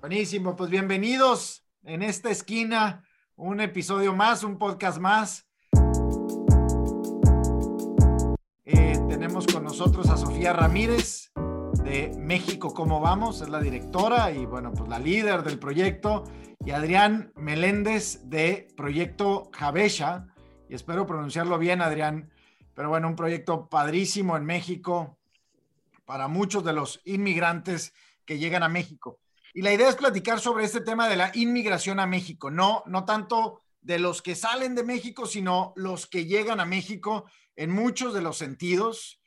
Buenísimo, pues bienvenidos en esta esquina, un episodio más, un podcast más. Eh, tenemos con nosotros a Sofía Ramírez de México ¿Cómo Vamos? Es la directora y bueno, pues la líder del proyecto. Y Adrián Meléndez de Proyecto Javesha. Y espero pronunciarlo bien, Adrián. Pero bueno, un proyecto padrísimo en México para muchos de los inmigrantes que llegan a México. Y la idea es platicar sobre este tema de la inmigración a México, no, no tanto de los que salen de México, sino los que llegan a México en muchos de los sentidos.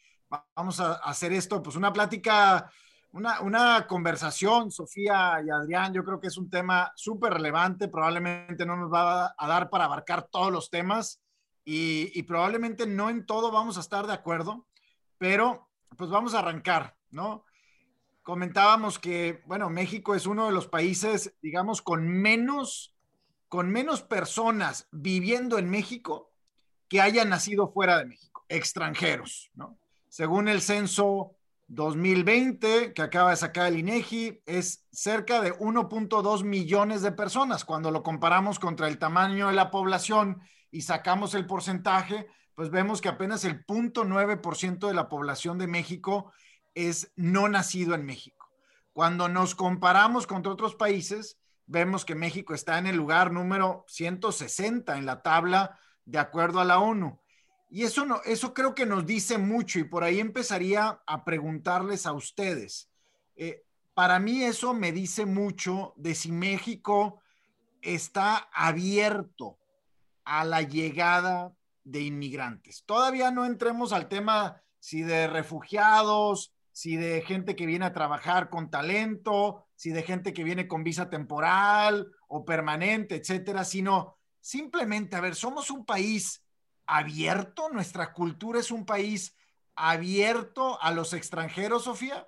Vamos a hacer esto, pues una plática, una, una conversación, Sofía y Adrián, yo creo que es un tema súper relevante, probablemente no nos va a dar para abarcar todos los temas y, y probablemente no en todo vamos a estar de acuerdo, pero pues vamos a arrancar, ¿no? Comentábamos que, bueno, México es uno de los países, digamos, con menos, con menos personas viviendo en México que hayan nacido fuera de México, extranjeros, ¿no? Según el censo 2020 que acaba de sacar el INEGI, es cerca de 1.2 millones de personas. Cuando lo comparamos contra el tamaño de la población y sacamos el porcentaje, pues vemos que apenas el 0.9% de la población de México es no nacido en México. Cuando nos comparamos con otros países, vemos que México está en el lugar número 160 en la tabla de acuerdo a la ONU. Y eso, no, eso creo que nos dice mucho y por ahí empezaría a preguntarles a ustedes. Eh, para mí eso me dice mucho de si México está abierto a la llegada de inmigrantes. Todavía no entremos al tema si de refugiados, si de gente que viene a trabajar con talento, si de gente que viene con visa temporal o permanente, etcétera, sino simplemente, a ver, somos un país abierto, nuestra cultura es un país abierto a los extranjeros, Sofía.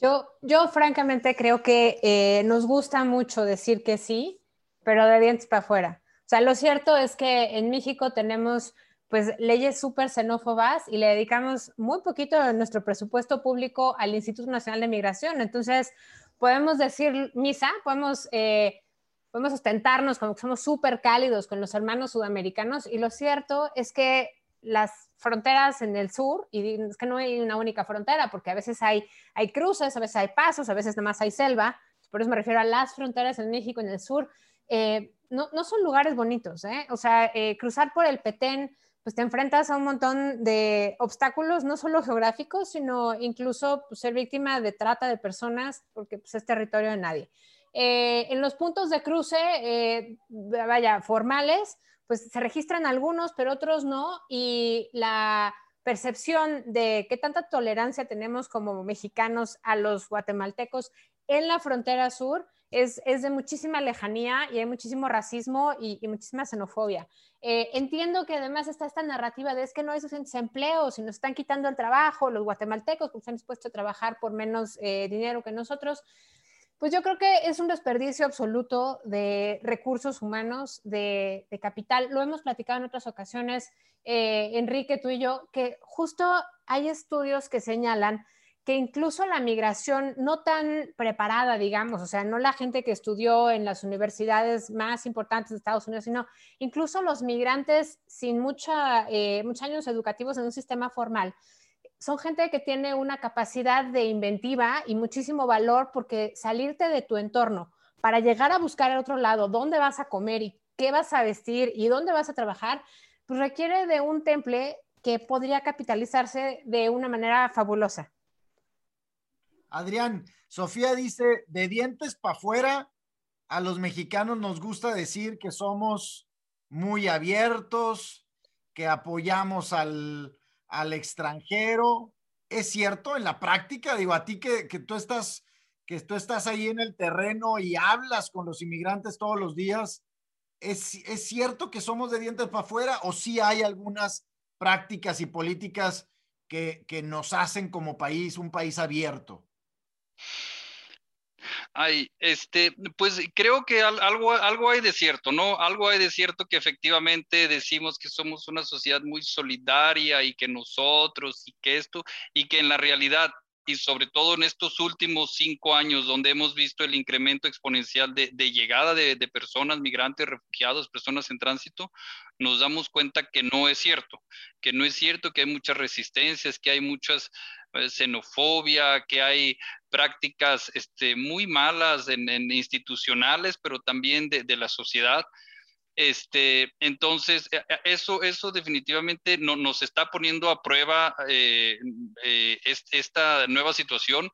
Yo, yo francamente creo que eh, nos gusta mucho decir que sí, pero de dientes para afuera. O sea, lo cierto es que en México tenemos pues leyes súper xenófobas y le dedicamos muy poquito de nuestro presupuesto público al Instituto Nacional de Migración. Entonces, podemos decir misa, podemos, eh, podemos ostentarnos como que somos súper cálidos con los hermanos sudamericanos y lo cierto es que las fronteras en el sur, y es que no hay una única frontera, porque a veces hay, hay cruces, a veces hay pasos, a veces nada más hay selva, por eso me refiero a las fronteras en México, en el sur, eh, no, no, son lugares bonitos, ¿eh? o sea, eh, cruzar por el Petén, pues te enfrentas a un montón de obstáculos, no solo geográficos, sino incluso pues, ser víctima de trata de personas, porque pues, es territorio de nadie. Eh, en los puntos de cruce, eh, vaya, formales, pues se registran algunos, pero otros no, y la percepción de qué tanta tolerancia tenemos como mexicanos a los guatemaltecos en la frontera sur es, de muchísima lejanía y hay muchísimo racismo y, muchísima xenofobia. Eh, entiendo que además está esta narrativa de es que no hay suficientes empleos y nos están quitando el trabajo, los guatemaltecos que se han dispuesto a trabajar por menos eh, dinero que nosotros. Pues yo creo que es un desperdicio absoluto de recursos humanos, de, capital. Lo hemos platicado en otras ocasiones, eh, Enrique, tú y yo, que justo hay estudios que señalan que incluso la migración no tan preparada, digamos, o sea, no la gente que estudió en las universidades más importantes de Estados Unidos, sino incluso los migrantes sin mucha, eh, muchos años educativos en un sistema formal, son gente que tiene una capacidad de inventiva y muchísimo valor porque salirte de tu entorno para llegar a buscar al otro lado dónde vas a comer y qué vas a vestir y dónde vas a trabajar, pues requiere de un temple que podría capitalizarse de una manera fabulosa. Adrián, Sofía dice, de dientes para afuera, a los mexicanos nos gusta decir que somos muy abiertos, que apoyamos al, extranjero. ¿Es cierto en la práctica? Digo, a ti que, tú estás que tú estás ahí en el terreno y hablas con los inmigrantes todos los días, ¿es, es cierto que somos de dientes para afuera o sí hay algunas prácticas y políticas que, que nos hacen como país un país abierto? Ay, este, pues creo que algo, algo hay de cierto, ¿no? Algo hay de cierto que efectivamente decimos que somos una sociedad muy solidaria y que nosotros y que esto, y que en la realidad y sobre todo en estos últimos cinco años donde hemos visto el incremento exponencial de, llegada de, personas migrantes, refugiados, personas en tránsito, nos damos cuenta que no es cierto, que no es cierto, que hay muchas resistencias, que hay muchas xenofobia, que hay prácticas este, muy malas en, institucionales, pero también de, de la sociedad. Este, entonces, e, e, eso, eso definitivamente no, nos está poniendo a prueba eh, eh, esta nueva situación,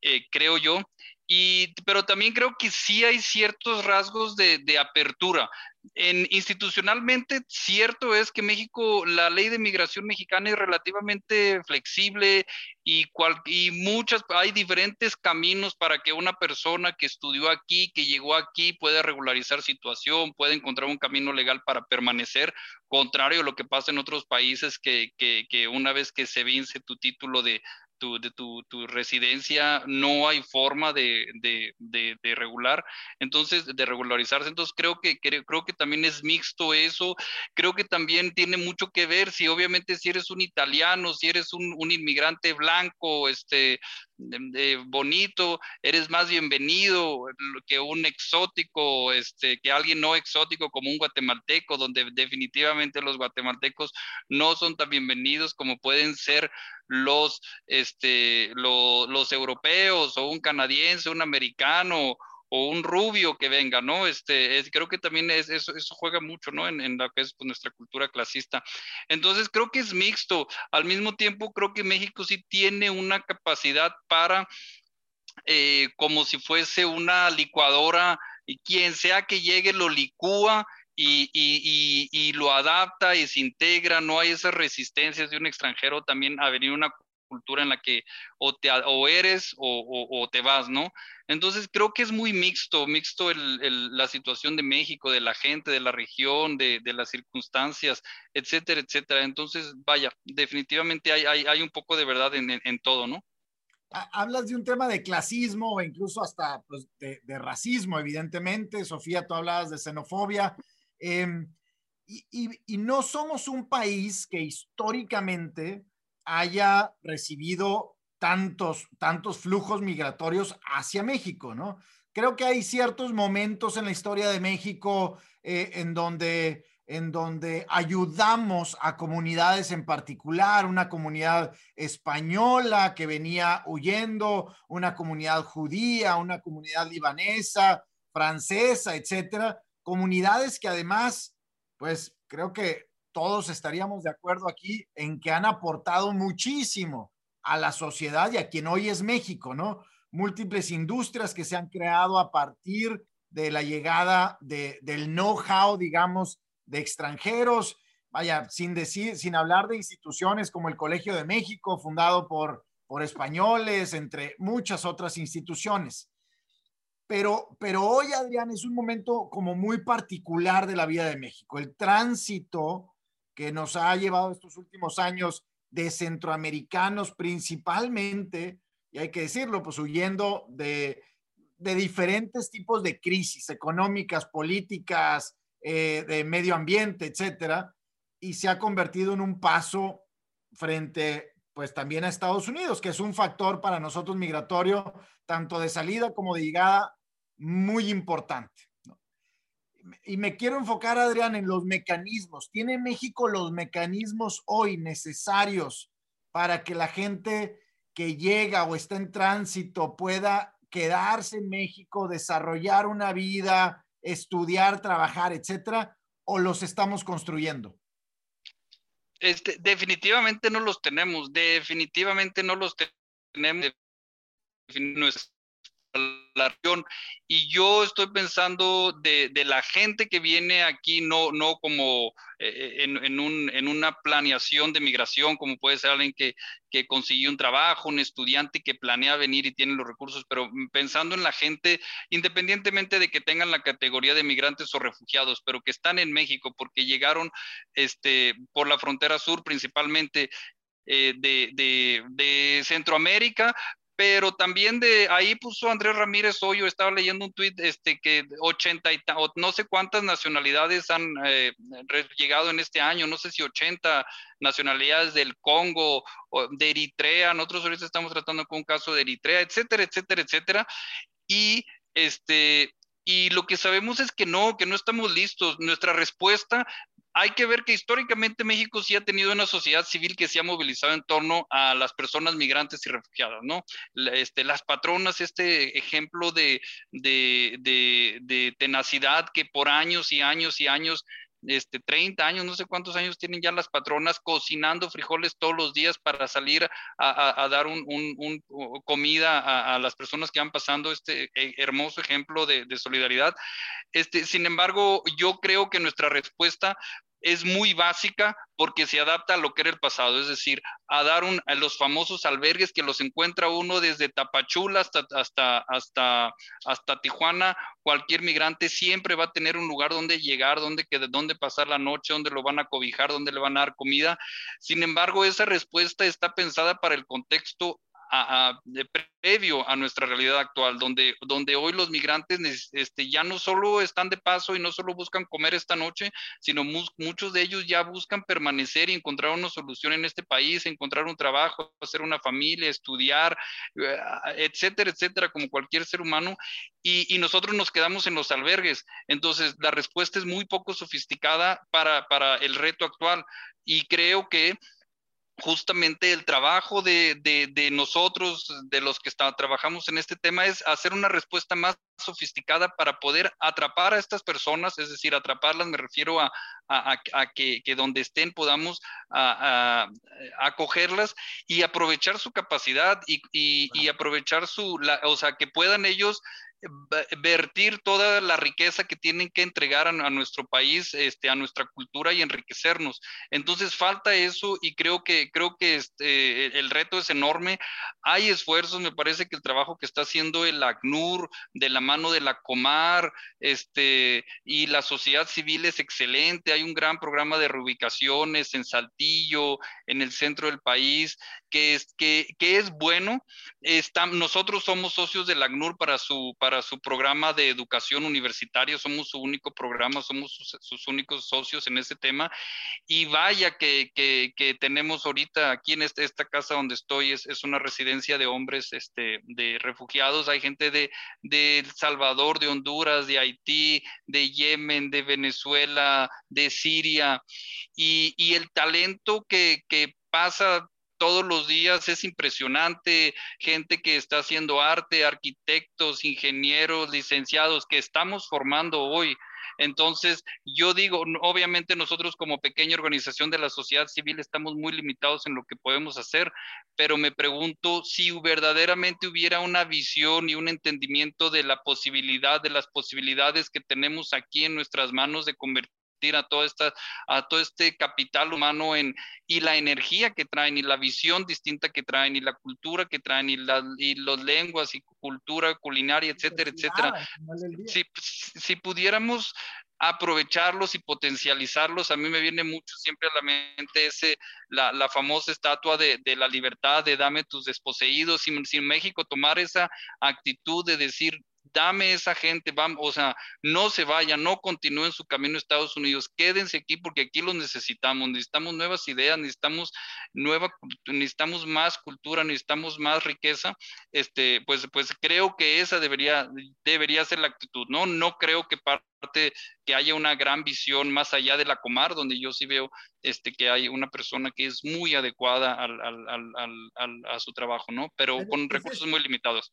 eh, creo yo. Y, pero también creo que sí hay ciertos rasgos de, de apertura en, institucionalmente, cierto es que México, la ley de migración mexicana es relativamente flexible y, muchas, hay diferentes caminos para que una persona que estudió aquí, que llegó aquí, pueda regularizar situación, pueda encontrar un camino legal para permanecer, contrario a lo que pasa en otros países que, que, que una vez que se vence tu título de, de tu, residencia no hay forma de, regular, entonces de regularizarse. Entonces creo que, creo que también es mixto eso. Creo que también tiene mucho que ver si obviamente si eres un italiano, si eres un, un inmigrante blanco, este, bonito, eres más bienvenido que un exótico, este, que alguien no exótico como un guatemalteco, donde definitivamente los guatemaltecos no son tan bienvenidos como pueden ser los, este, los europeos o un canadiense, un americano o un rubio que venga, ¿no? Este, creo que también es, eso, eso juega mucho, ¿no? En, en lo que es pues, nuestra cultura clasista. Entonces, creo que es mixto. Al mismo tiempo, creo que México sí tiene una capacidad para, eh, como si fuese una licuadora, y quien sea que llegue lo licúa y, y, y, y, lo adapta y se integra, no hay esas resistencias de un extranjero también a venir a una cultura en la que o, te, o eres o, o, te vas, ¿no? Entonces creo que es muy mixto, mixto el, el, la situación de México, de la gente, de la región, de, de, las circunstancias, etcétera, etcétera. Entonces, vaya, definitivamente hay, hay, hay un poco de verdad en, en, en, todo, ¿no? Hablas de un tema de clasismo o incluso hasta pues, de, de, racismo, evidentemente. Sofía, tú hablabas de xenofobia. Y, y, y no somos un país que históricamente haya recibido tantos, tantos flujos migratorios hacia México, ¿no? Creo que hay ciertos momentos en la historia de México eh, en, donde, en donde ayudamos a comunidades en particular, una comunidad española que venía huyendo, una comunidad judía, una comunidad libanesa, francesa, etcétera, comunidades que además, pues creo que todos estaríamos de acuerdo aquí en que han aportado muchísimo a la sociedad y a quien hoy es México, ¿no? Múltiples industrias que se han creado a partir de la llegada de, del know-how, digamos, de extranjeros, vaya, sin decir, sin hablar de instituciones como el Colegio de México, fundado por, por españoles, entre muchas otras instituciones. Pero, pero hoy, Adrián, es un momento como muy particular de la vida de México. El tránsito que nos ha llevado estos últimos años de centroamericanos principalmente, y hay que decirlo, pues huyendo de, de diferentes tipos de crisis económicas, políticas, eh, de medio ambiente, etcétera, y se ha convertido en un paso frente, pues también a Estados Unidos, que es un factor para nosotros migratorio, tanto de salida como de llegada, muy importante y me quiero enfocar, Adrián, en los mecanismos. ¿Tiene México los mecanismos hoy necesarios para que la gente que llega o está en tránsito pueda quedarse en México, desarrollar una vida, estudiar, trabajar, etcétera? ¿O los estamos construyendo? Este, definitivamente no los tenemos, definitivamente no los tenemos la región. Y yo estoy pensando de, de, la gente que viene aquí, no, no como eh, en, en, un, en, una planeación de migración, como puede ser alguien que, que consiguió un trabajo, un estudiante que planea venir y tiene los recursos, pero pensando en la gente, independientemente de que tengan la categoría de migrantes o refugiados, pero que están en México porque llegaron este, por la frontera sur principalmente eh, de, de, de, Centroamérica, pero también de ahí puso Andrés Ramírez hoy, yo estaba leyendo un tuit este, que 80 y no sé cuántas nacionalidades han eh, llegado en este año, no sé si 80 nacionalidades del Congo o de Eritrea, nosotros ahorita estamos tratando con un caso de Eritrea, etcétera, etcétera, etcétera. Y este, y lo que sabemos es que no, que no estamos listos. Nuestra respuesta hay que ver que históricamente México sí ha tenido una sociedad civil que se ha movilizado en torno a las personas migrantes y refugiadas, ¿no? Este, las patronas, este ejemplo de, de, de, de tenacidad que por años y años y años este, 30 años, no sé cuántos años tienen ya las patronas cocinando frijoles todos los días para salir a, dar un, comida a, las personas que van pasando este eh, hermoso ejemplo de, de solidaridad. Este, sin embargo, yo creo que nuestra respuesta es muy básica porque se adapta a lo que era el pasado, es decir, a dar a los famosos albergues que los encuentra uno desde Tapachula hasta, hasta, hasta, hasta Tijuana, cualquier migrante siempre va a tener un lugar donde llegar, donde, donde pasar la noche, donde lo van a cobijar, donde le van a dar comida. Sin embargo, esa respuesta está pensada para el contexto a, previo a nuestra realidad actual, donde, donde hoy los migrantes este, ya no solo están de paso y no solo buscan comer esta noche, sino muchos de ellos ya buscan permanecer y encontrar una solución en este país, encontrar un trabajo, hacer una familia, estudiar, eh, etcétera, etcétera, como cualquier ser humano. Y, y, nosotros nos quedamos en los albergues. Entonces, la respuesta es muy poco sofisticada para, para el reto actual. Y creo que justamente el trabajo de, nosotros, de los que trabajamos en este tema, es hacer una respuesta más sofisticada para poder atrapar a estas personas, es decir, atraparlas, me refiero a, que, donde estén podamos acogerlas y aprovechar su capacidad y, aprovechar su, o sea, que puedan ellos vertir toda la riqueza que tienen que entregar a, nuestro país, este, a nuestra cultura y enriquecernos. Entonces falta eso y creo que, creo que este, el reto es enorme. Hay esfuerzos, me parece que el trabajo que está haciendo el ACNUR de la mano de la Comar este, y la sociedad civil es excelente. Hay un gran programa de reubicaciones en Saltillo, en el centro del país, que es, que, que es bueno. Está, nosotros somos socios del ACNUR para su... Para su programa de educación universitaria, somos su único programa, somos sus, únicos socios en ese tema. Y vaya que, que, tenemos ahorita aquí en este, esta casa donde estoy, es, es, una residencia de hombres este, de refugiados, hay gente de, de El Salvador, de Honduras, de Haití, de Yemen, de Venezuela, de Siria, y, y el talento que, que pasa todos los días es impresionante, gente que está haciendo arte, arquitectos, ingenieros, licenciados, que estamos formando hoy. Entonces, yo digo, obviamente nosotros como pequeña organización de la sociedad civil estamos muy limitados en lo que podemos hacer, pero me pregunto si verdaderamente hubiera una visión y un entendimiento de la posibilidad, de las posibilidades que tenemos aquí en nuestras manos de convertir a todo, esta, a todo este capital humano en, y la energía que traen y la visión distinta que traen y la cultura que traen y, las y los lenguas y cultura culinaria, etcétera, etcétera. Si, si pudiéramos aprovecharlos y potencializarlos. A mí me viene mucho siempre a la mente ese, la, la famosa estatua de, de, la libertad, de dame tus desposeídos. Si, si México tomar esa actitud de decir, dame esa gente, vamos, o sea, no se vayan, no continúen su camino a Estados Unidos, quédense aquí porque aquí los necesitamos, necesitamos nuevas ideas, necesitamos nueva, necesitamos más cultura, necesitamos más riqueza, este, pues, pues creo que esa debería, debería ser la actitud, ¿no? No creo que parte que haya una gran visión más allá de la comar, donde yo sí veo este, que hay una persona que es muy adecuada al, al, al, a su trabajo, ¿no? Pero con recursos muy limitados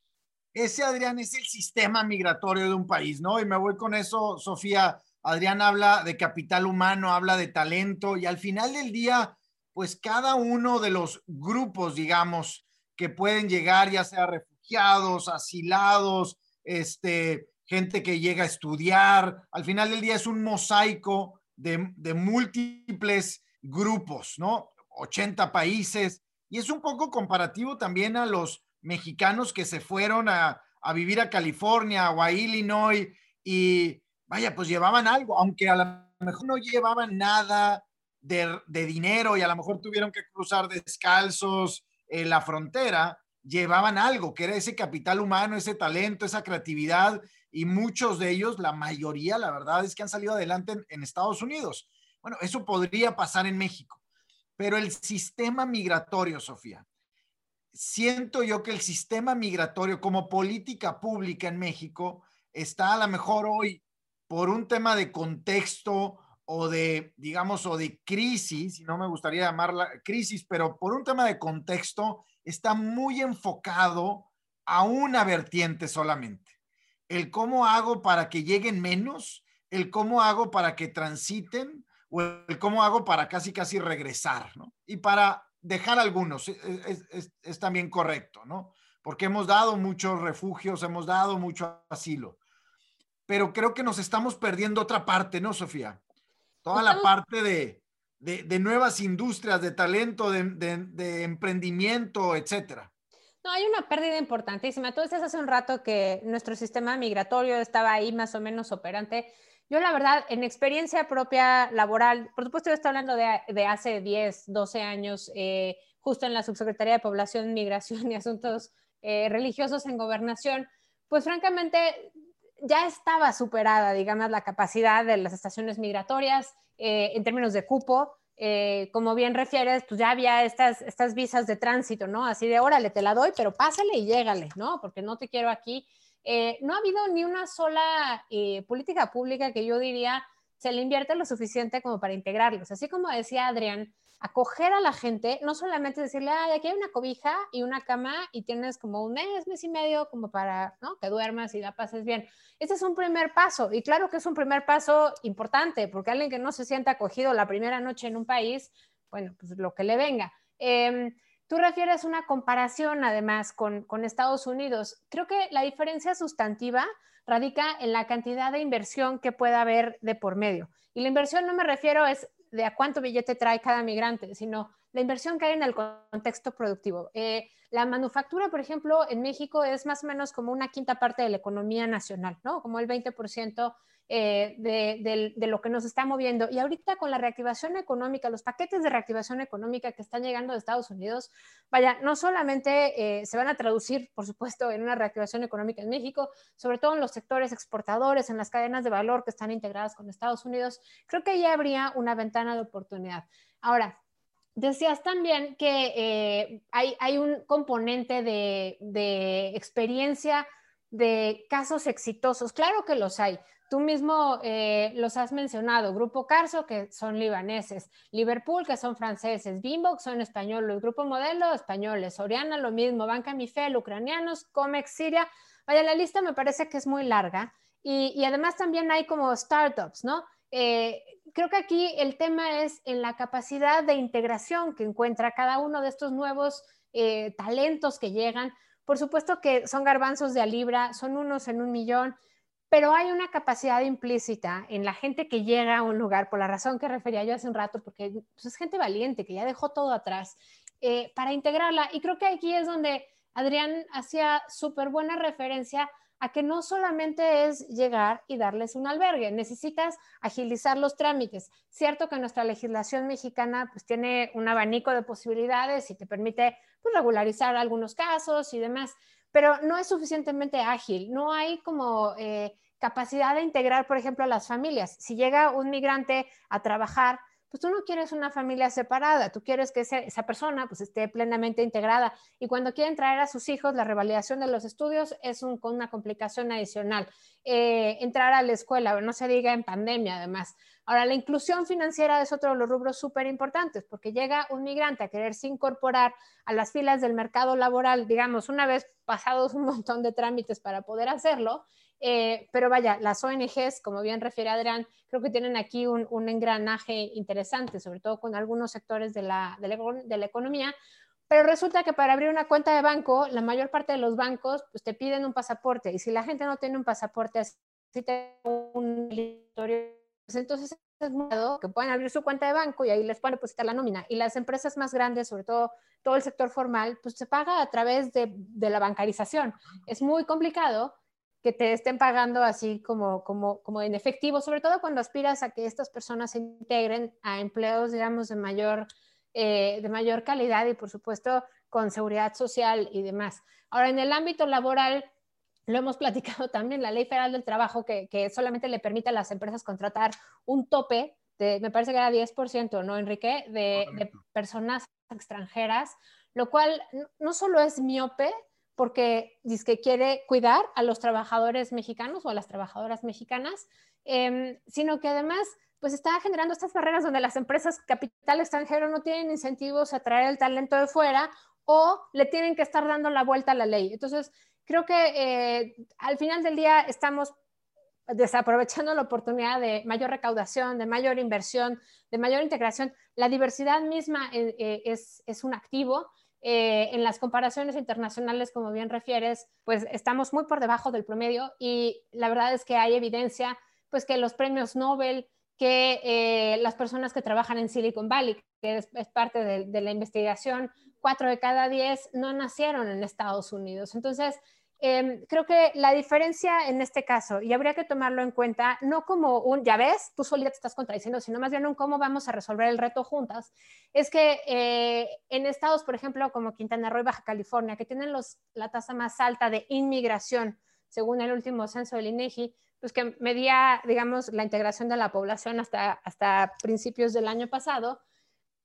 ese, Adrián, es el sistema migratorio de un país, ¿no? Y me voy con eso, Sofía. Adrián habla de capital humano, habla de talento y al final del día, pues cada uno de los grupos, digamos, que pueden llegar, ya sea refugiados, asilados, este, gente que llega a estudiar, al final del día es un mosaico de, de múltiples grupos, ¿no? 80 países. Y es un poco comparativo también a los mexicanos que se fueron a, vivir a California o a Illinois y vaya, pues llevaban algo, aunque a lo mejor no llevaban nada de, dinero y a lo mejor tuvieron que cruzar descalzos en la frontera, llevaban algo, que era ese capital humano, ese talento, esa creatividad, y muchos de ellos, la mayoría, la verdad es que han salido adelante en, Estados Unidos. Bueno, eso podría pasar en México, pero el sistema migratorio, Sofía, siento yo que el sistema migratorio como política pública en México está a lo mejor hoy por un tema de contexto o de, digamos, o de crisis, y no me gustaría llamarla crisis, pero por un tema de contexto, está muy enfocado a una vertiente solamente. El cómo hago para que lleguen menos, el cómo hago para que transiten o el cómo hago para casi casi regresar, ¿no? Y para dejar algunos, es, también correcto, ¿no? Porque hemos dado muchos refugios, hemos dado mucho asilo. Pero creo que nos estamos perdiendo otra parte, ¿no, Sofía? Toda la parte de, de, nuevas industrias, de talento, de, de, emprendimiento, etcétera. No, hay una pérdida importantísima. Tú decías hace un rato que nuestro sistema migratorio estaba ahí más o menos operante. Yo, la verdad, en experiencia propia laboral, por supuesto, yo estoy hablando de, de hace 10, 12 años, eh, justo en la Subsecretaría de Población, Migración y Asuntos eh, Religiosos en Gobernación, pues francamente ya estaba superada, digamos, la capacidad de las estaciones migratorias eh, en términos de cupo. Como bien refieres, pues ya había estas, estas visas de tránsito, ¿no? Así de, órale, te la doy, pero pásale y llégale, ¿no? Porque no te quiero aquí. Eh, no ha habido ni una sola política pública que yo diría se le invierte lo suficiente como para integrarlos. Así como decía Adrián, acoger a la gente, no solamente decirle, ay, aquí hay una cobija y una cama y tienes como un mes, mes y medio como para ¿no? que duermas y la pases bien. Este es un primer paso y claro que es un primer paso importante porque alguien que no se sienta acogido la primera noche en un país, bueno, pues lo que le venga. Em, tú refieres una comparación además con, con Estados Unidos. Creo que la diferencia sustantiva radica en la cantidad de inversión que pueda haber de por medio. Y la inversión no me refiero es de a cuánto billete trae cada migrante, sino la inversión que hay en el contexto productivo. Eh, la manufactura, por ejemplo, en México es más o menos como una quinta parte de la economía nacional, ¿no? Como el 20% eh, de, lo que nos está moviendo. Y ahorita con la reactivación económica, los paquetes de reactivación económica que están llegando de Estados Unidos, vaya, no solamente eh, se van a traducir, por supuesto, en una reactivación económica en México, sobre todo en los sectores exportadores, en las cadenas de valor que están integradas con Estados Unidos, creo que ya habría una ventana de oportunidad. Ahora, Decías también que eh, hay, un componente de, de, experiencia de casos exitosos. Claro que los hay. Tú mismo eh, los has mencionado, Grupo Carso, que son libaneses, Liverpool, que son franceses, Bimbo, que son españoles, Grupo Modelo, españoles, Soriana, lo mismo, Banca Mifel, ucranianos, Comex, Siria. Vaya, la lista me parece que es muy larga. Y, además también hay como startups, ¿no? Eh, creo que aquí el tema es en la capacidad de integración que encuentra cada uno de estos nuevos eh, talentos que llegan. Por supuesto que son garbanzos de a libra, son unos en un millón, pero hay una capacidad implícita en la gente que llega a un lugar, por la razón que refería yo hace un rato, porque pues, es gente valiente, que ya dejó todo atrás, eh, para integrarla. Y creo que aquí es donde Adrián hacía súper buena referencia a que no solamente es llegar y darles un albergue, necesitas agilizar los trámites. Cierto que nuestra legislación mexicana pues tiene un abanico de posibilidades y te permite pues, regularizar algunos casos y demás, pero no es suficientemente ágil, no hay como eh, capacidad de integrar, por ejemplo, a las familias. Si llega un migrante a trabajar, pues tú no quieres una familia separada, tú quieres que esa, persona pues esté plenamente integrada y cuando quieren traer a sus hijos, la revalidación de los estudios es un, una complicación adicional. Eh, entrar a la escuela, no se diga en pandemia además. Ahora, la inclusión financiera es otro de los rubros súper importantes, porque llega un migrante a quererse incorporar a las filas del mercado laboral, digamos, una vez pasados un montón de trámites para poder hacerlo, eh, pero vaya, las ONGs, como bien refiere Adrián, creo que tienen aquí un, engranaje interesante, sobre todo con algunos sectores de la, de la, economía, pero resulta que para abrir una cuenta de banco, la mayor parte de los bancos pues, te piden un pasaporte y si la gente no tiene un pasaporte, así te un pues entonces es modo que pueden abrir su cuenta de banco y ahí les pueden depositar la nómina. Y las empresas más grandes, sobre todo todo el sector formal, pues se paga a través de, de la bancarización. Es muy complicado que te estén pagando así como, como, como en efectivo, sobre todo cuando aspiras a que estas personas se integren a empleos, digamos, de mayor, eh, de mayor calidad y por supuesto con seguridad social y demás. Ahora, en el ámbito laboral, lo hemos platicado también, la ley federal del trabajo que, solamente le permite a las empresas contratar un tope de, me parece que era 10%, ¿no, Enrique? De, de personas extranjeras, lo cual no solo es miope, porque dice que quiere cuidar a los trabajadores mexicanos o a las trabajadoras mexicanas, em, sino que además pues está generando estas barreras donde las empresas capital extranjero no tienen incentivos a traer el talento de fuera o le tienen que estar dando la vuelta a la ley. Entonces, creo que eh, al final del día estamos desaprovechando la oportunidad de mayor recaudación, de mayor inversión, de mayor integración. La diversidad misma eh, eh, es, es un activo eh, en las comparaciones internacionales, como bien refieres, pues estamos muy por debajo del promedio y la verdad es que hay evidencia, pues que los premios Nobel, que eh, las personas que trabajan en Silicon Valley, que es, parte de, la investigación, cuatro de cada diez no nacieron en Estados Unidos. Entonces, Em, creo que la diferencia en este caso, y habría que tomarlo en cuenta, no como un, ya ves, tú solita te estás contradiciendo, sino más bien un cómo vamos a resolver el reto juntas, es que eh, en estados, por ejemplo, como Quintana Roo y Baja California, que tienen los, la tasa más alta de inmigración, según el último censo del INEGI, pues que medía, digamos, la integración de la población hasta, hasta principios del año pasado,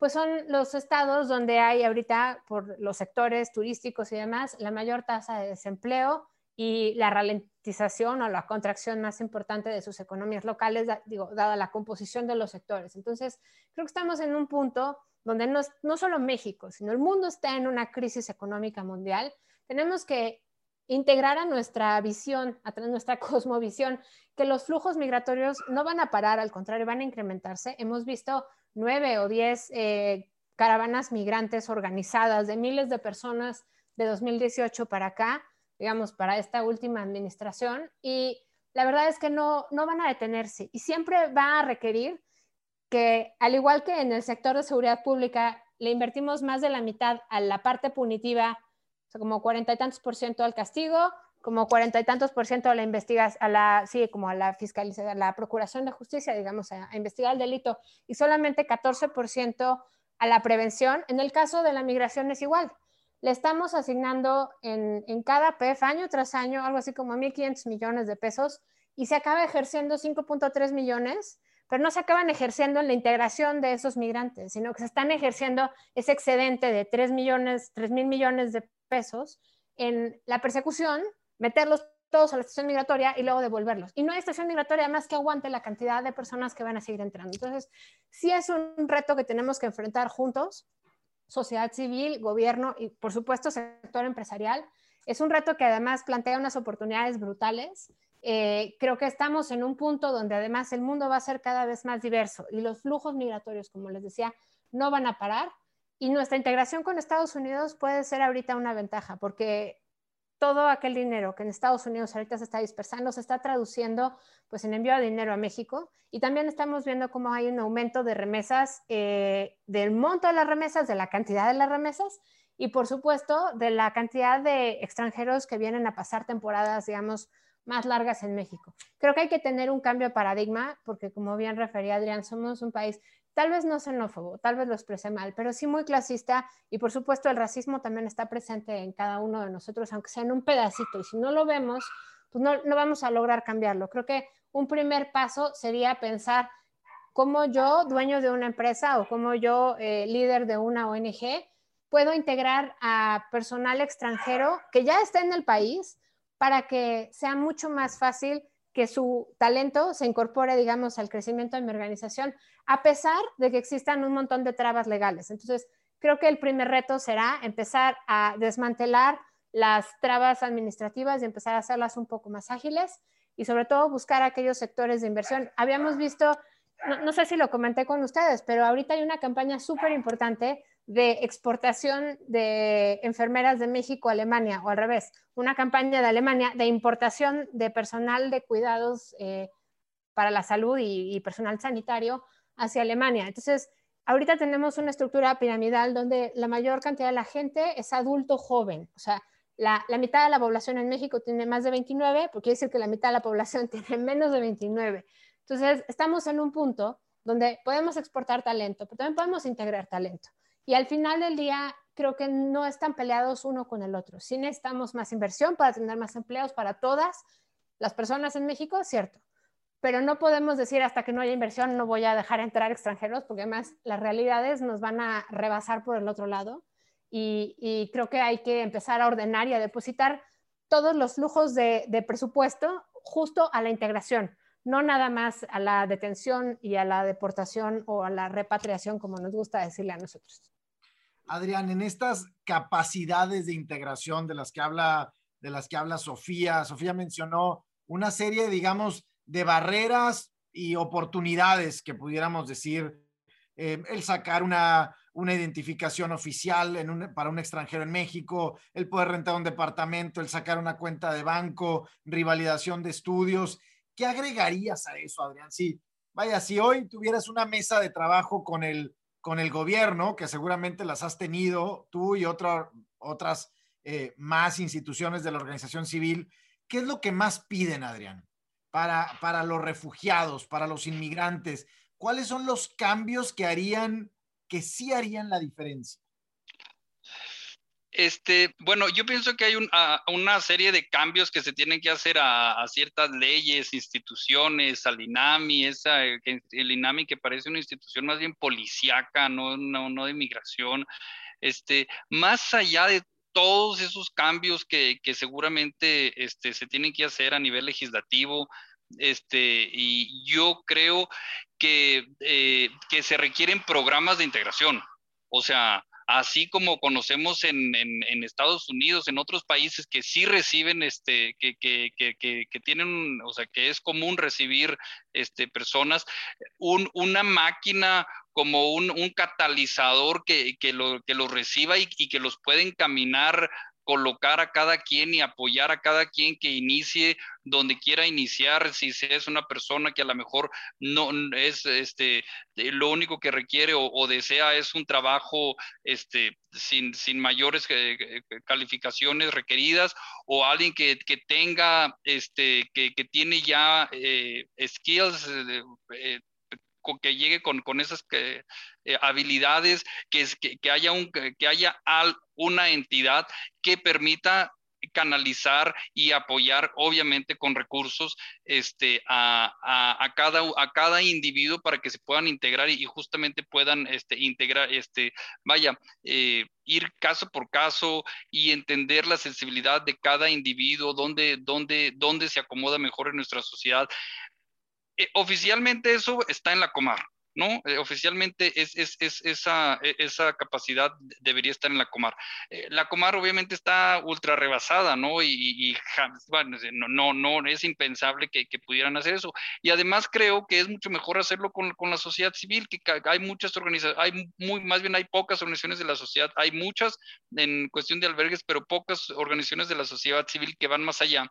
pues son los estados donde hay ahorita, por los sectores turísticos y demás, la mayor tasa de desempleo y la ralentización o la contracción más importante de sus economías locales, digo, dada la composición de los sectores. Entonces, creo que estamos en un punto donde no, no solo México, sino el mundo está en una crisis económica mundial. Tenemos que integrar a nuestra visión, a nuestra cosmovisión, que los flujos migratorios no van a parar, al contrario, van a incrementarse. Hemos visto nueve o diez eh, caravanas migrantes organizadas de miles de personas de 2018 para acá, digamos, para esta última administración. Y la verdad es que no, no van a detenerse y siempre va a requerir que, al igual que en el sector de seguridad pública, le invertimos más de la mitad a la parte punitiva, o sea, como cuarenta y tantos por ciento al castigo, como cuarenta y tantos por ciento a la investigación, a la, sí, como a la fiscalización, a la procuración de justicia, digamos, a, investigar el delito, y solamente 14 por ciento a la prevención. En el caso de la migración es igual. Le estamos asignando en, en cada PEF año tras año algo así como 1.500 millones de pesos y se acaba ejerciendo 5.3 millones, pero no se acaban ejerciendo en la integración de esos migrantes, sino que se están ejerciendo ese excedente de 3 millones, 3 mil millones de pesos en la persecución meterlos todos a la estación migratoria y luego devolverlos. Y no hay estación migratoria más que aguante la cantidad de personas que van a seguir entrando. Entonces, sí es un reto que tenemos que enfrentar juntos, sociedad civil, gobierno y, por supuesto, sector empresarial. Es un reto que además plantea unas oportunidades brutales. Eh, creo que estamos en un punto donde además el mundo va a ser cada vez más diverso y los flujos migratorios, como les decía, no van a parar. Y nuestra integración con Estados Unidos puede ser ahorita una ventaja, porque todo aquel dinero que en Estados Unidos ahorita se está dispersando se está traduciendo pues en envío de dinero a México y también estamos viendo cómo hay un aumento de remesas, eh, del monto de las remesas, de la cantidad de las remesas y por supuesto de la cantidad de extranjeros que vienen a pasar temporadas, digamos, más largas en México. Creo que hay que tener un cambio de paradigma porque como bien refería Adrián, somos un país tal vez no xenófobo, tal vez lo expresé mal, pero sí muy clasista y por supuesto el racismo también está presente en cada uno de nosotros, aunque sea en un pedacito, y si no lo vemos, pues no, vamos a lograr cambiarlo. Creo que un primer paso sería pensar cómo yo, dueño de una empresa o como yo, eh, líder de una ONG, puedo integrar a personal extranjero que ya está en el país para que sea mucho más fácil que su talento se incorpore, digamos, al crecimiento de mi organización, a pesar de que existan un montón de trabas legales. Entonces, creo que el primer reto será empezar a desmantelar las trabas administrativas y empezar a hacerlas un poco más ágiles y sobre todo buscar aquellos sectores de inversión. Habíamos visto, no, sé si lo comenté con ustedes, pero ahorita hay una campaña súper importante de exportación de enfermeras de México a Alemania, o al revés, una campaña de Alemania de importación de personal de cuidados eh, para la salud y, personal sanitario hacia Alemania. Entonces, ahorita tenemos una estructura piramidal donde la mayor cantidad de la gente es adulto joven, o sea, la, la, mitad de la población en México tiene más de 29, porque quiere decir que la mitad de la población tiene menos de 29. Entonces, estamos en un punto donde podemos exportar talento, pero también podemos integrar talento. Y al final del día, creo que no están peleados uno con el otro. Sí necesitamos más inversión para tener más empleos para todas las personas en México, cierto. Pero no podemos decir hasta que no haya inversión no voy a dejar entrar extranjeros, porque además las realidades nos van a rebasar por el otro lado. Y, creo que hay que empezar a ordenar y a depositar todos los flujos de, de presupuesto justo a la integración, no nada más a la detención y a la deportación o a la repatriación, como nos gusta decirle a nosotros. Adrián, en estas capacidades de integración de las que habla, de las que habla Sofía, Sofía mencionó una serie, digamos, de barreras y oportunidades que pudiéramos decir, eh, el sacar una, una identificación oficial para un extranjero en México, el poder rentar un departamento, el sacar una cuenta de banco, rivalización de estudios. ¿Qué agregarías a eso, Adrián? Si, vaya, si hoy tuvieras una mesa de trabajo con el con el gobierno, que seguramente las has tenido tú y otras eh, más instituciones de la organización civil, ¿qué es lo que más piden, Adrián, para, para los refugiados, para los inmigrantes? ¿Cuáles son los cambios que harían, que sí harían la diferencia? Este, bueno, yo pienso que hay una serie de cambios que se tienen que hacer a, ciertas leyes, instituciones, al INAMI, esa, el INAMI que parece una institución más bien policíaca, no, no, de inmigración. Este, más allá de todos esos cambios que, seguramente este, se tienen que hacer a nivel legislativo, y yo creo que, eh, que se requieren programas de integración. O sea, así como conocemos en, Estados Unidos, en otros países que sí reciben, este, que, tienen, o sea, que es común recibir este, personas, una máquina como un, catalizador que, lo, que los reciba y, y, que los pueda encaminar colocar a cada quien y apoyar a cada quien que inicie donde quiera iniciar, si es una persona que a lo mejor no es este eh, lo único que requiere o, desea es un trabajo este sin, sin mayores eh, eh, calificaciones requeridas o alguien que, que tenga este que, que tiene ya skills que llegue con, con esas eh, habilidades, que, que, que, haya, un, que haya una entidad que permita canalizar y apoyar, obviamente, con recursos este, a, a, a, cada, a cada individuo para que se puedan integrar y, justamente puedan este, integrar, este, vaya, eh, ir caso por caso y entender la sensibilidad de cada individuo, dónde, dónde, dónde se acomoda mejor en nuestra sociedad. Eh, oficialmente eso está en la Comar. ¿No? Eh, oficialmente es, es, es, esa, e, esa capacidad debería estar en la Comar. Eh, la Comar obviamente está ultra rebasada, ¿no? Y, bueno, no, no, no, es impensable que, que, pudieran hacer eso. Y además creo que es mucho mejor hacerlo con, con la sociedad civil, que hay muchas organizaciones, hay muy, más bien hay pocas organizaciones de la sociedad, hay muchas en cuestión de albergues, pero pocas organizaciones de la sociedad civil que van más allá.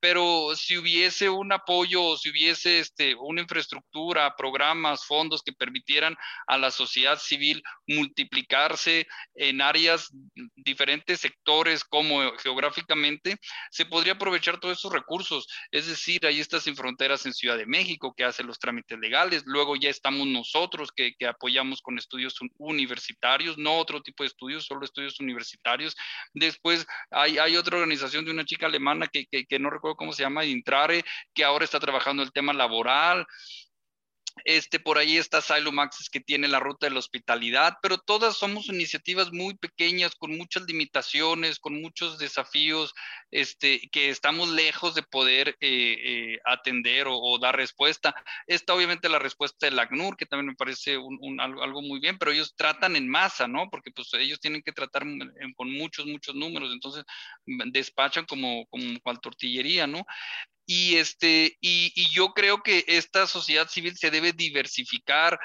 Pero si hubiese un apoyo, si hubiese este, una infraestructura, programas, fondos, que permitieran a la sociedad civil multiplicarse en áreas, diferentes sectores como geográficamente, se podría aprovechar todos esos recursos. Es decir, ahí está Sin Fronteras en Ciudad de México, que hace los trámites legales. Luego ya estamos nosotros que, apoyamos con estudios universitarios, no otro tipo de estudios, solo estudios universitarios. Después hay, hay otra organización de una chica alemana que, que no recuerdo cómo se llama, Intrare, que ahora está trabajando el tema laboral. Este, por ahí está Asylum Access que tiene la ruta de la hospitalidad, pero todas somos iniciativas muy pequeñas, con muchas limitaciones, con muchos desafíos, este, que estamos lejos de poder eh, eh, atender o, dar respuesta. Está obviamente la respuesta del ACNUR, que también me parece un, algo, muy bien, pero ellos tratan en masa, ¿no? Porque pues ellos tienen que tratar con muchos, muchos números, entonces despachan como, como cual tortillería, ¿no? Y, este, y, yo creo que esta sociedad civil se debe diversificar,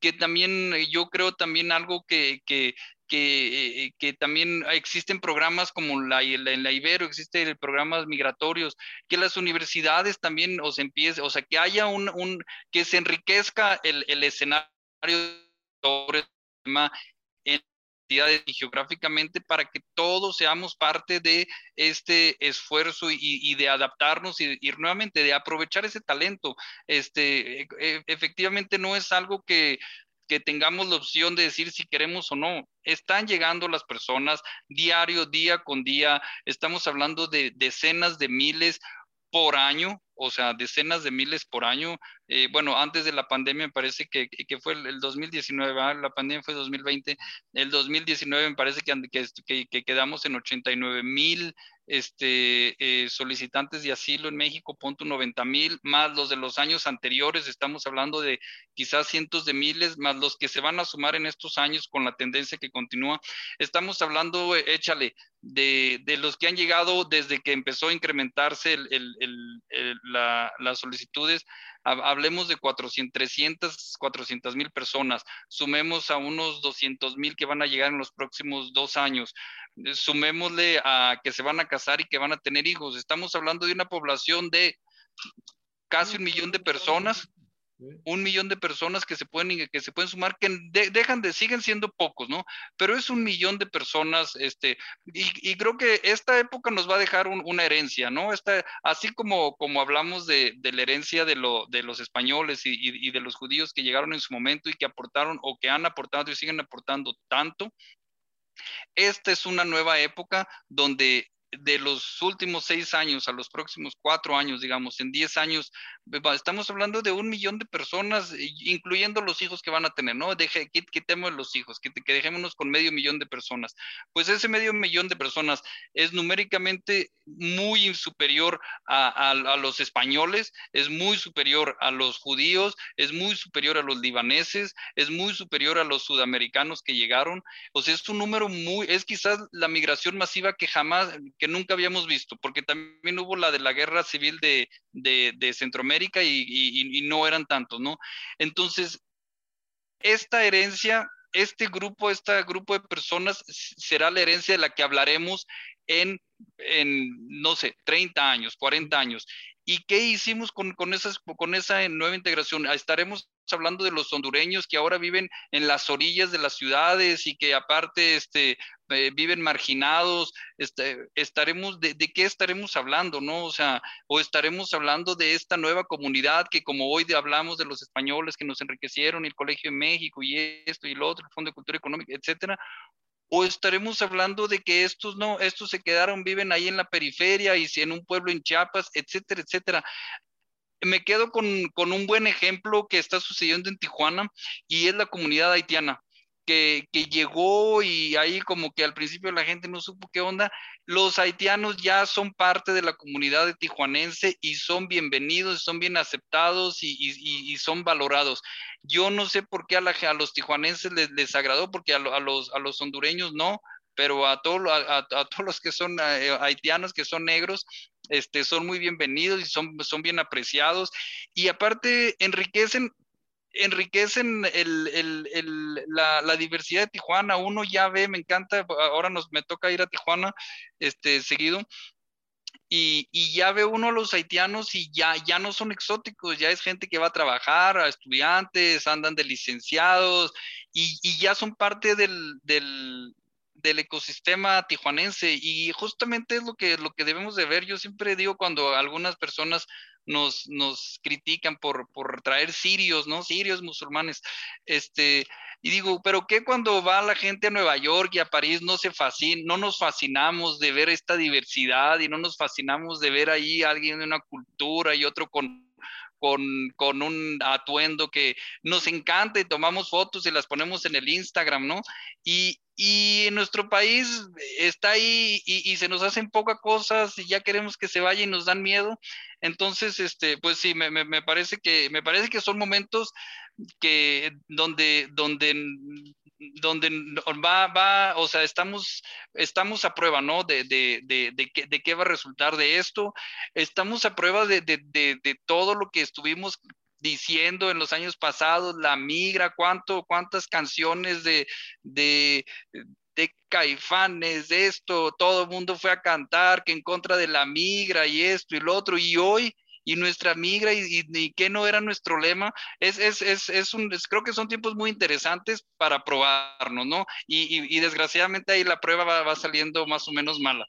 que también yo creo también algo que, que, que, que, también existen programas como la, en la Ibero, existen programas migratorios, que las universidades también o se empiece, o sea, que haya un, un que se enriquezca el, el escenario sobre y geográficamente para que todos seamos parte de este esfuerzo y, de adaptarnos y, nuevamente de aprovechar ese talento. Este, e, e, efectivamente no es algo que, que tengamos la opción de decir si queremos o no. Están llegando las personas diario, día con día. Estamos hablando de decenas de miles por año, o sea, decenas de miles por año. Eh, bueno, antes de la pandemia me parece que, que fue el, 2019, la pandemia fue 2020, el 2019 me parece que, que, que quedamos en 89 mil este, eh, solicitantes de asilo en México, punto 90 mil, más los de los años anteriores, estamos hablando de quizás cientos de miles, más los que se van a sumar en estos años con la tendencia que continúa. Estamos hablando, eh, échale, de, de, los que han llegado desde que empezó a incrementarse el, el, la, las solicitudes hablemos de 400, 300, 400 mil personas, sumemos a unos 200 mil que van a llegar en los próximos dos años, eh, sumémosle a que se van a casar y que van a tener hijos. Estamos hablando de una población de casi un millón de personas un millón de personas que se pueden, que se pueden sumar, que dejan de, siguen siendo pocos, ¿no? Pero es un millón de personas, este, y, creo que esta época nos va a dejar una herencia, ¿no? Esta, así como, como hablamos de, la herencia de los españoles y, y de los judíos que llegaron en su momento y que aportaron o que han aportado y siguen aportando tanto, esta es una nueva época donde de los últimos seis años a los próximos cuatro años, digamos, en diez años, estamos hablando de un millón de personas, incluyendo los hijos que van a tener, ¿no? Deje, quitemos los hijos, que, que dejémonos con medio millón de personas. Pues ese medio millón de personas es numéricamente muy superior a, a, los españoles, es muy superior a los judíos, es muy superior a los libaneses, es muy superior a los sudamericanos que llegaron. O sea, es un número muy, es quizás la migración masiva que jamás, que nunca habíamos visto, porque también hubo la de la guerra civil de, Centroamérica y, no eran tantos, ¿no? Entonces, esta herencia, este grupo, este grupo de personas será la herencia de la que hablaremos en, en no sé, 30 años, 40 años. ¿Y qué hicimos con, con, esas, con esa nueva integración? Estaremos hablando de los hondureños que ahora viven en las orillas de las ciudades y que aparte este, eh, viven marginados, este, estaremos, de, qué estaremos hablando, no? O sea, o estaremos hablando de esta nueva comunidad que como hoy hablamos de los españoles que nos enriquecieron, el Colegio de México y esto y lo otro, el Fondo de Cultura Económica, etcétera, o estaremos hablando de que estos no, estos se quedaron, viven ahí en la periferia y si en un pueblo en Chiapas, etcétera, etcétera. Me quedo con, con un buen ejemplo que está sucediendo en Tijuana y es la comunidad haitiana que, llegó y ahí como que al principio la gente no supo qué onda. Los haitianos ya son parte de la comunidad de tijuanense y son bienvenidos, son bien aceptados y, son valorados. Yo no sé por qué a, a los tijuanenses les, les agradó, porque a, los, a los hondureños no, pero a, todos a, todos los que son eh, haitianos, que son negros, este, son muy bienvenidos y son, son bien apreciados. Y aparte enriquecen enriquecen la, diversidad de Tijuana. Uno ya ve, me encanta, ahora nos, me toca ir a Tijuana este, seguido. Y, ya ve uno a los haitianos y ya, ya no son exóticos, ya es gente que va a trabajar, a estudiantes, andan de licenciados y, ya son parte del, del, ecosistema tijuanense y justamente es lo que, lo que debemos de ver. Yo siempre digo cuando algunas personas nos, nos critican por, por traer sirios, ¿no? Sirios musulmanes. Este, y digo, pero ¿qué cuando va la gente a Nueva York y a París no se fascina, no nos fascinamos de ver esta diversidad y no nos fascinamos de ver ahí alguien de una cultura y otro con con, con, un atuendo que nos encanta y tomamos fotos y las ponemos en el Instagram, ¿no? Y, y en nuestro país está ahí y, se nos hacen pocas cosas y ya queremos que se vaya y nos dan miedo. Entonces, este, pues sí, me, me, parece que me parece que son momentos que donde, donde donde va, va, o sea, estamos, estamos a prueba, ¿no? De, de, de, de, qué, de qué va a resultar de esto. Estamos a prueba de, de, todo lo que estuvimos diciendo en los años pasados, la migra, cuánto, cuántas canciones de, de, de caifanes, de esto, todo el mundo fue a cantar que en contra de la migra y esto y lo otro, y hoy, y nuestra migra y, y, que no era nuestro lema, es, es, es, es un, creo que son tiempos muy interesantes para probarnos, ¿no? Y, y desgraciadamente ahí la prueba va, saliendo más o menos mala.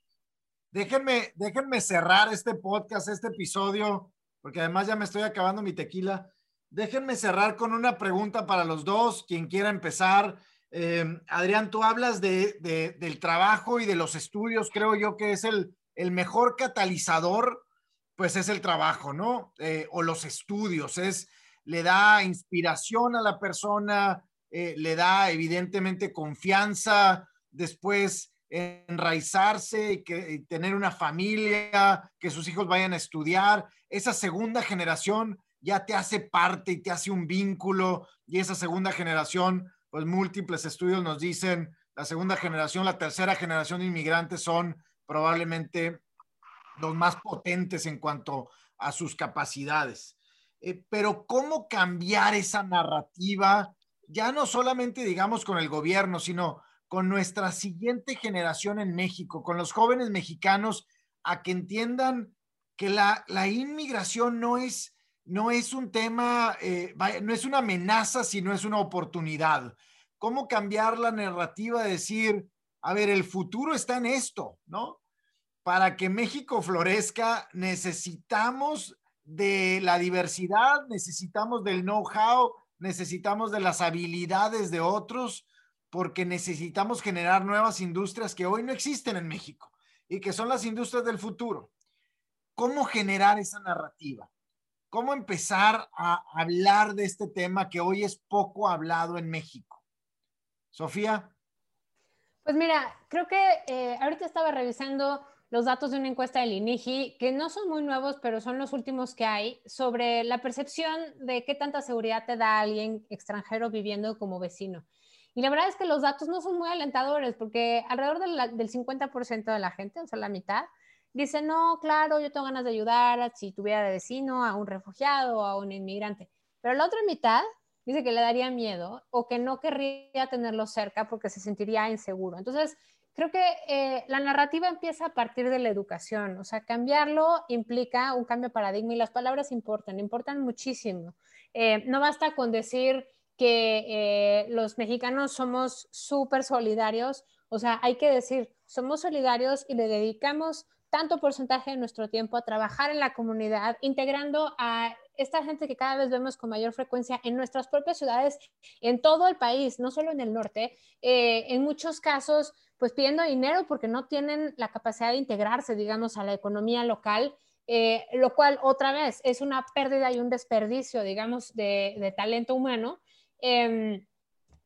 Déjenme, déjenme cerrar este podcast, este episodio porque además ya me estoy acabando mi tequila. Déjenme cerrar con una pregunta para los dos, quien quiera empezar. Eh, Adrián, tú hablas de, del trabajo y de los estudios, creo yo que es el, el mejor catalizador, pues es el trabajo, ¿no? Eh, o los estudios, es, le da inspiración a la persona, eh, le da evidentemente confianza, después enraizarse y, que, tener una familia, que sus hijos vayan a estudiar. Esa segunda generación ya te hace parte y te hace un vínculo y esa segunda generación, pues múltiples estudios nos dicen, la segunda generación, la tercera generación de inmigrantes son probablemente los más potentes en cuanto a sus capacidades. Eh, pero ¿cómo cambiar esa narrativa? Ya no solamente, digamos, con el gobierno, sino con nuestra siguiente generación en México, con los jóvenes mexicanos, a que entiendan que la, la inmigración no es no es un tema, eh, no es una amenaza, sino es una oportunidad. ¿Cómo cambiar la narrativa de decir, a ver, el futuro está en esto, ¿no? Para que México florezca, necesitamos de la diversidad, necesitamos del know-how, necesitamos de las habilidades de otros, porque necesitamos generar nuevas industrias que hoy no existen en México y que son las industrias del futuro. ¿Cómo generar esa narrativa? ¿Cómo empezar a hablar de este tema que hoy es poco hablado en México? Sofía. Pues mira, creo que eh, ahorita estaba revisando los datos de una encuesta del INIGI, que no son muy nuevos, pero son los últimos que hay, sobre la percepción de qué tanta seguridad te da alguien extranjero viviendo como vecino. Y la verdad es que los datos no son muy alentadores, porque alrededor del 50% de la gente, o sea, la mitad, dice, no, claro, yo tengo ganas de ayudar si tuviera de vecino a un refugiado o a un inmigrante. Pero la otra mitad dice que le daría miedo o que no querría tenerlo cerca porque se sentiría inseguro. Entonces, creo que eh, la narrativa empieza a partir de la educación. O sea, cambiarlo implica un cambio de paradigma y las palabras importan, importan muchísimo. Eh, no basta con decir que eh, los mexicanos somos súper solidarios. O sea, hay que decir, somos solidarios y le dedicamos tanto porcentaje de nuestro tiempo a trabajar en la comunidad, integrando a esta gente que cada vez vemos con mayor frecuencia en nuestras propias ciudades, en todo el país, no solo en el norte, eh, en muchos casos, pues pidiendo dinero porque no tienen la capacidad de integrarse, digamos, a la economía local. Eh, lo cual otra vez es una pérdida y un desperdicio, digamos, de, talento humano. Em,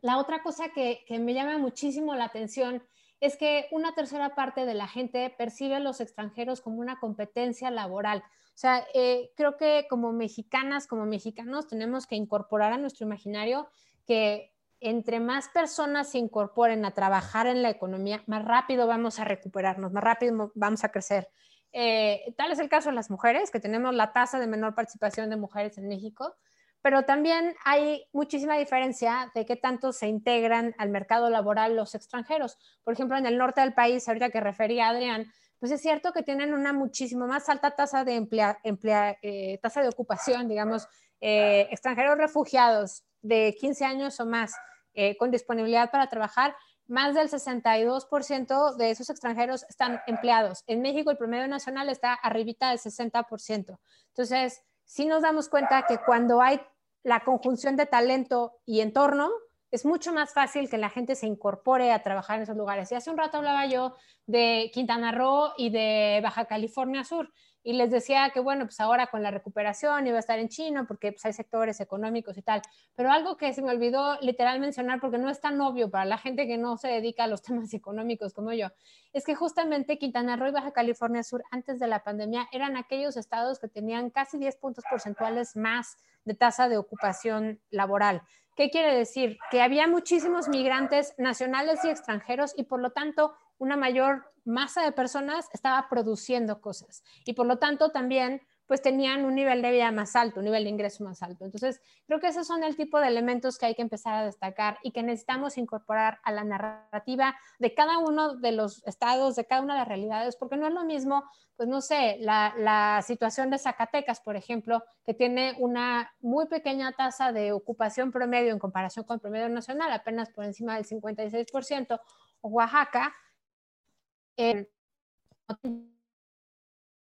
la otra cosa que, que me llama muchísimo la atención es que una tercera parte de la gente percibe a los extranjeros como una competencia laboral. O sea, eh, creo que como mexicanas, como mexicanos, tenemos que incorporar a nuestro imaginario que entre más personas se incorporen a trabajar en la economía, más rápido vamos a recuperarnos, más rápido vamos a crecer. Eh, tal es el caso de las mujeres, que tenemos la tasa de menor participación de mujeres en México, pero también hay muchísima diferencia de qué tanto se integran al mercado laboral los extranjeros. Por ejemplo, en el norte del país, ahorita que refería Adrián, pues es cierto que tienen una muchísimo más alta tasa de, emplea, eh, tasa de ocupación, digamos, eh, extranjeros refugiados de 15 años o más eh, con disponibilidad para trabajar, más del 62% de esos extranjeros están empleados. En México el promedio nacional está arribita del 60%. Entonces, sí nos damos cuenta que cuando hay la conjunción de talento y entorno, es mucho más fácil que la gente se incorpore a trabajar en esos lugares. Y hace un rato hablaba yo de Quintana Roo y de Baja California Sur y les decía que, bueno, pues ahora con la recuperación iba a estar en chino porque pues, hay sectores económicos y tal. Pero algo que se me olvidó literal mencionar porque no es tan obvio para la gente que no se dedica a los temas económicos como yo, es que justamente Quintana Roo y Baja California Sur antes de la pandemia eran aquellos estados que tenían casi 10 puntos porcentuales más de tasa de ocupación laboral. ¿Qué quiere decir? Que había muchísimos migrantes nacionales y extranjeros y por lo tanto una mayor masa de personas estaba produciendo cosas y por lo tanto también pues tenían un nivel de vida más alto, un nivel de ingreso más alto. Entonces, creo que esos son el tipo de elementos que hay que empezar a destacar y que necesitamos incorporar a la narrativa de cada uno de los estados, de cada una de las realidades, porque no es lo mismo, pues no sé, la, la situación de Zacatecas, por ejemplo, que tiene una muy pequeña tasa de ocupación promedio en comparación con el promedio nacional, apenas por encima del 56%, o Oaxaca,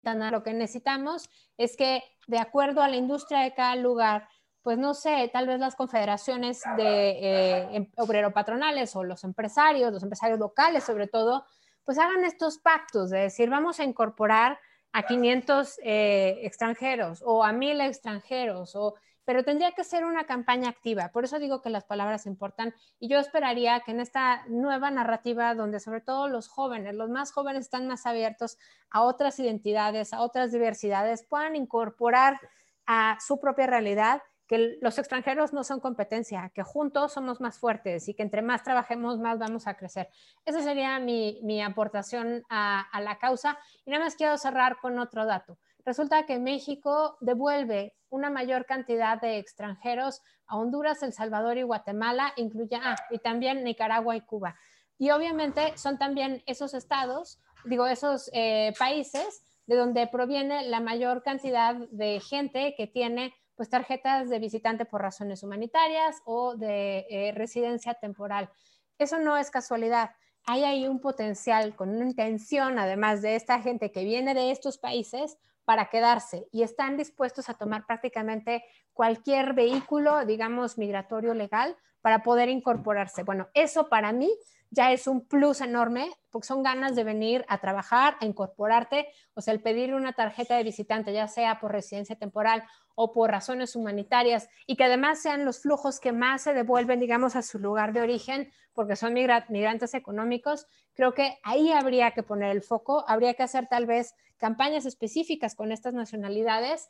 lo que necesitamos es que, de acuerdo a la industria de cada lugar, pues no sé, tal vez las confederaciones de eh, em, obrero patronales o los empresarios, los empresarios locales sobre todo, pues hagan estos pactos de decir, vamos a incorporar a 500 eh, extranjeros o a 1000 extranjeros, o, pero tendría que ser una campaña activa. Por eso digo que las palabras importan y yo esperaría que en esta nueva narrativa donde sobre todo los jóvenes, los más jóvenes están más abiertos a otras identidades, a otras diversidades, puedan incorporar a su propia realidad que los extranjeros no son competencia, que juntos somos más fuertes y que entre más trabajemos, más vamos a crecer. Esa sería mi, aportación a, a, la causa. Y nada más quiero cerrar con otro dato. Resulta que México devuelve una mayor cantidad de extranjeros a Honduras, El Salvador y Guatemala, incluye, ah, y también Nicaragua y Cuba. Y obviamente son también esos estados, digo, esos eh, países de donde proviene la mayor cantidad de gente que tiene pues tarjetas de visitante por razones humanitarias o de eh, residencia temporal. Eso no es casualidad. Hay ahí un potencial con una intención, además de esta gente que viene de estos países, para quedarse y están dispuestos a tomar prácticamente cualquier vehículo, digamos, migratorio legal para poder incorporarse. Bueno, eso para mí ya es un plus enorme, porque son ganas de venir a trabajar, a incorporarte, o sea, el pedir una tarjeta de visitante, ya sea por residencia temporal o por razones humanitarias, y que además sean los flujos que más se devuelven, digamos, a su lugar de origen, porque son migrantes económicos, creo que ahí habría que poner el foco, habría que hacer tal vez campañas específicas con estas nacionalidades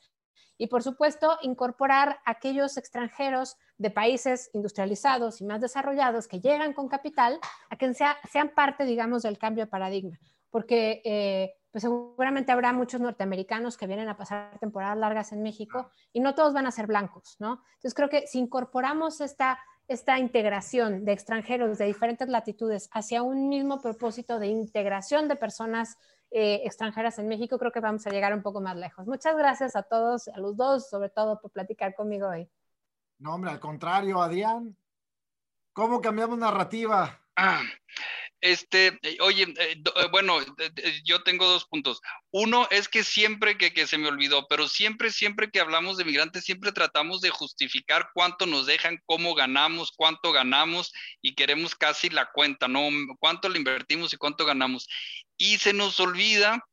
y por supuesto, incorporar aquellos extranjeros de países industrializados y más desarrollados que llegan con capital a que sean parte, digamos, del cambio de paradigma. Porque eh, pues seguramente habrá muchos norteamericanos que vienen a pasar temporadas largas en México y no todos van a ser blancos, ¿no? Entonces creo que si incorporamos esta, esta integración de extranjeros de diferentes latitudes hacia un mismo propósito de integración de personas eh, extranjeras en México, creo que vamos a llegar un poco más lejos. Muchas gracias a todos, a los dos, sobre todo por platicar conmigo hoy. No, hombre, al contrario, Adrián. ¿Cómo cambiamos narrativa? Ah, este, eh, oye, eh, bueno, yo tengo dos puntos. Uno es que siempre que, que, se me olvidó, pero siempre, siempre que hablamos de migrantes, siempre tratamos de justificar cuánto nos dejan, cómo ganamos, cuánto ganamos y queremos casi la cuenta, ¿no? Cuánto le invertimos y cuánto ganamos y se nos olvida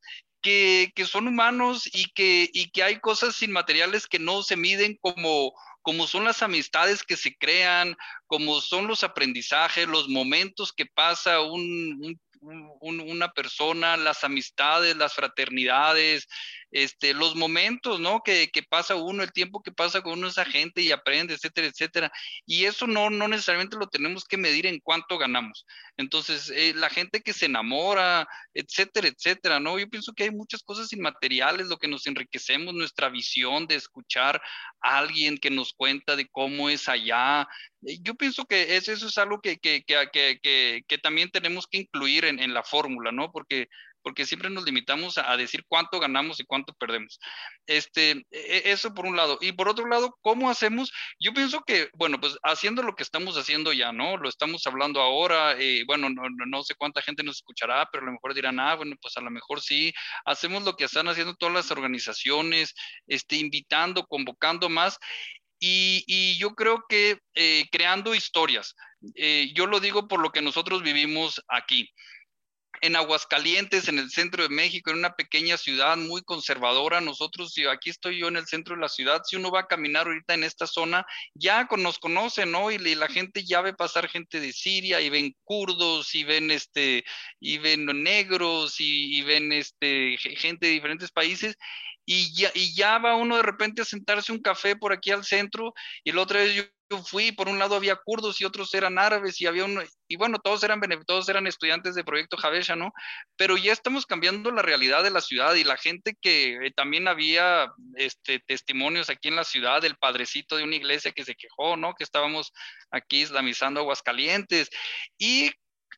que, son humanos y que, y que hay cosas inmateriales que no se miden como, como son las amistades que se crean, como son los aprendizajes, los momentos que pasa un, una persona, las amistades, las fraternidades, este, los momentos, ¿no? Que, pasa uno, el tiempo que pasa con uno esa gente y aprende, etcétera, etcétera. Y eso no, no necesariamente lo tenemos que medir en cuánto ganamos. Entonces, eh, la gente que se enamora, etcétera, etcétera, ¿no? Yo pienso que hay muchas cosas inmateriales, lo que nos enriquecemos, nuestra visión de escuchar a alguien que nos cuenta de cómo es allá. Yo pienso que eso, es algo que también tenemos que incluir en, en la fórmula, ¿no? Porque porque siempre nos limitamos a, decir cuánto ganamos y cuánto perdemos. Este, e, e, eso por un lado. Y por otro lado, ¿cómo hacemos? Yo pienso que, bueno, pues haciendo lo que estamos haciendo ya, ¿no? Lo estamos hablando ahora, eh, bueno, no, no, sé cuánta gente nos escuchará, pero a lo mejor dirán, ah, bueno, pues a lo mejor sí, hacemos lo que están haciendo todas las organizaciones, este, invitando, convocando más. Y, y, yo creo que eh, creando historias. Eh, yo lo digo por lo que nosotros vivimos aquí en Aguascalientes, en el centro de México, en una pequeña ciudad muy conservadora. Nosotros, si aquí estoy yo en el centro de la ciudad, si uno va a caminar ahorita en esta zona, ya nos conocen, ¿no? Y, la gente ya ve pasar gente de Siria y ven kurdos y ven este y ven negros y, y ven este gente de diferentes países y ya, y ya va uno de repente a sentarse un café por aquí al centro y la otra vez yo yo fui, por un lado había kurdos y otros eran árabes y había uno, y bueno, todos eran, todos eran estudiantes de Proyecto Javesha, ¿no? Pero ya estamos cambiando la realidad de la ciudad y la gente que eh, también había este, testimonios aquí en la ciudad del padrecito de una iglesia que se quejó, ¿no? Que estábamos aquí islamizando Aguascalientes y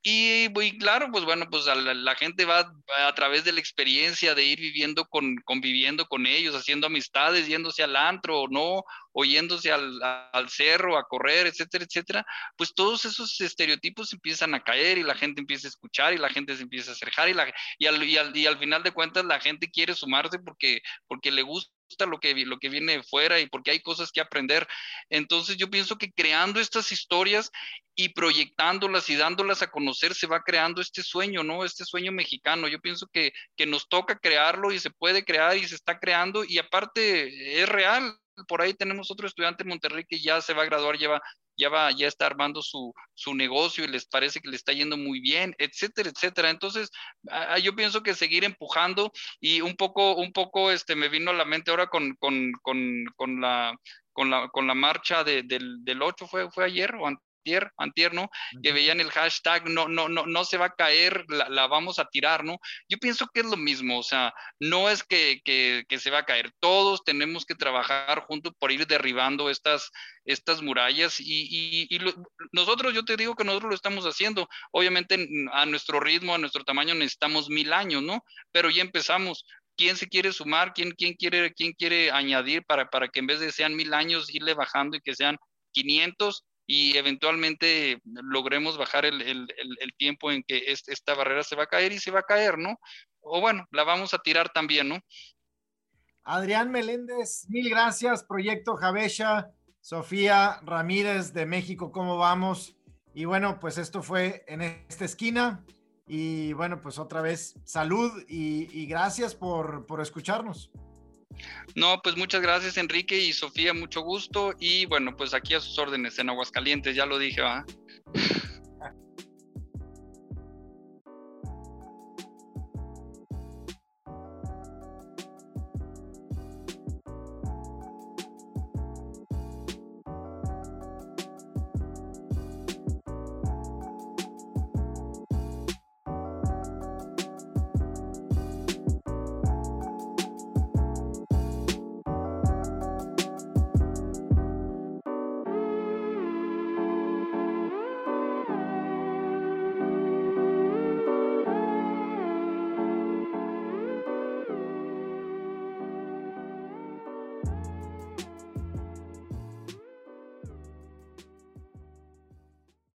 y, claro, pues bueno, pues la, gente va a través de la experiencia de ir viviendo con, conviviendo con ellos, haciendo amistades, yéndose al antro o no, o al, cerro a correr, etcétera, etcétera, pues todos esos estereotipos empiezan a caer y la gente empieza a escuchar y la gente se empieza a acercar y, la, y, al, y, al, y al final de cuentas la gente quiere sumarse porque, porque le gusta lo que, lo que viene fuera y porque hay cosas que aprender. Entonces yo pienso que creando estas historias y proyectándolas y dándolas a conocer se va creando este sueño, ¿no? Este sueño mexicano. Yo pienso que, que nos toca crearlo y se puede crear y se está creando y aparte es real. Por ahí tenemos otro estudiante en Monterrey que ya se va a graduar, lleva ya va, ya está armando su, su negocio y les parece que le está yendo muy bien, etcétera, etcétera. Entonces, yo pienso que seguir empujando y un poco, un poco, este, me vino a la mente ahora con, con, con, la, con la, con la marcha de, del, del 8, fue, fue ayer o antier, antier, ¿no? Que veían el hashtag, no, no, no, no se va a caer, la, la, vamos a tirar, ¿no? Yo pienso que es lo mismo, o sea, no es que, que, que se va a caer, todos tenemos que trabajar juntos por ir derribando estas, estas murallas y, y, y lo, nosotros, yo te digo que nosotros lo estamos haciendo, obviamente a nuestro ritmo, a nuestro tamaño necesitamos mil años, ¿no? Pero ya empezamos, quién se quiere sumar, quién, quién, quiere, quién quiere añadir para, para que en vez de sean mil años irle bajando y que sean 500 y eventualmente logremos bajar el, el, el, tiempo en que esta barrera se va a caer y se va a caer, ¿no? O bueno, la vamos a tirar también, ¿no? Adrián Meléndez, mil gracias, Proyecto Javesha, Sofía Ramírez de México, ¿cómo vamos? Y bueno, pues esto fue en esta esquina. Y bueno, pues otra vez salud y, y gracias por, por escucharnos. No, pues muchas gracias Enrique y Sofía, mucho gusto y bueno, pues aquí a sus órdenes en Aguascalientes, ya lo dije, ¿va?